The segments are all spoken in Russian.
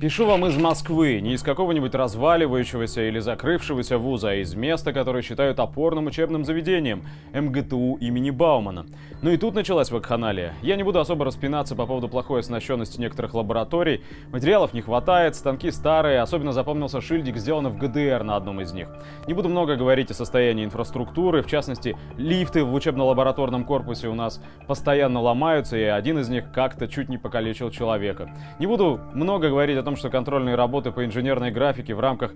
Пишу вам из Москвы, не из какого-нибудь разваливающегося или закрывшегося вуза, а из места, которое считают опорным учебным заведением – МГТУ имени Баумана. Ну и тут началась вакханалия. Я не буду особо распинаться по поводу плохой оснащенности некоторых лабораторий. Материалов не хватает, станки старые, особенно запомнился шильдик, сделанный в ГДР на одном из них. Не буду много говорить о состоянии инфраструктуры, в частности, лифты в учебно-лабораторном корпусе у нас постоянно ломаются, и один из них как-то чуть не покалечил человека. Не буду много говорить о том, что контрольные работы по инженерной графике в рамках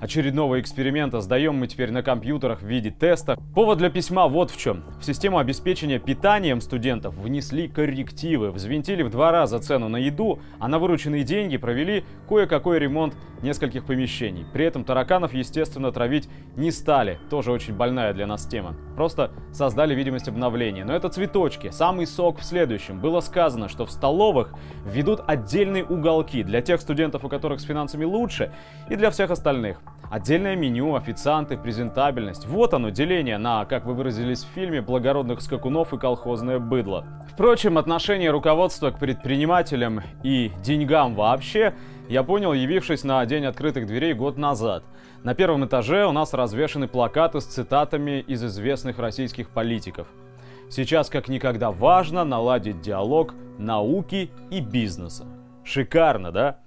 очередного эксперимента сдаем мы теперь на компьютерах в виде теста. Повод для письма вот в чем. В систему обеспечения питанием студентов внесли коррективы, взвинтили в два раза цену на еду, а на вырученные деньги провели кое-какой ремонт нескольких помещений. При этом тараканов, естественно, травить не стали. Тоже очень больная для нас тема. Просто создали видимость обновления. Но это цветочки. Самый сок в следующем. Было сказано, что в столовых введут отдельные уголки для тех студентов, у которых с финансами лучше, и для всех остальных. Отдельное меню, официанты, презентабельность. Вот оно, деление на, как вы выразились в фильме, благородных скакунов и колхозное быдло. Впрочем, отношение руководства к предпринимателям и деньгам вообще я понял, явившись на День открытых дверей год назад. На первом этаже у нас развешаны плакаты с цитатами из известных российских политиков. Сейчас как никогда важно наладить диалог науки и бизнеса. Шикарно, да?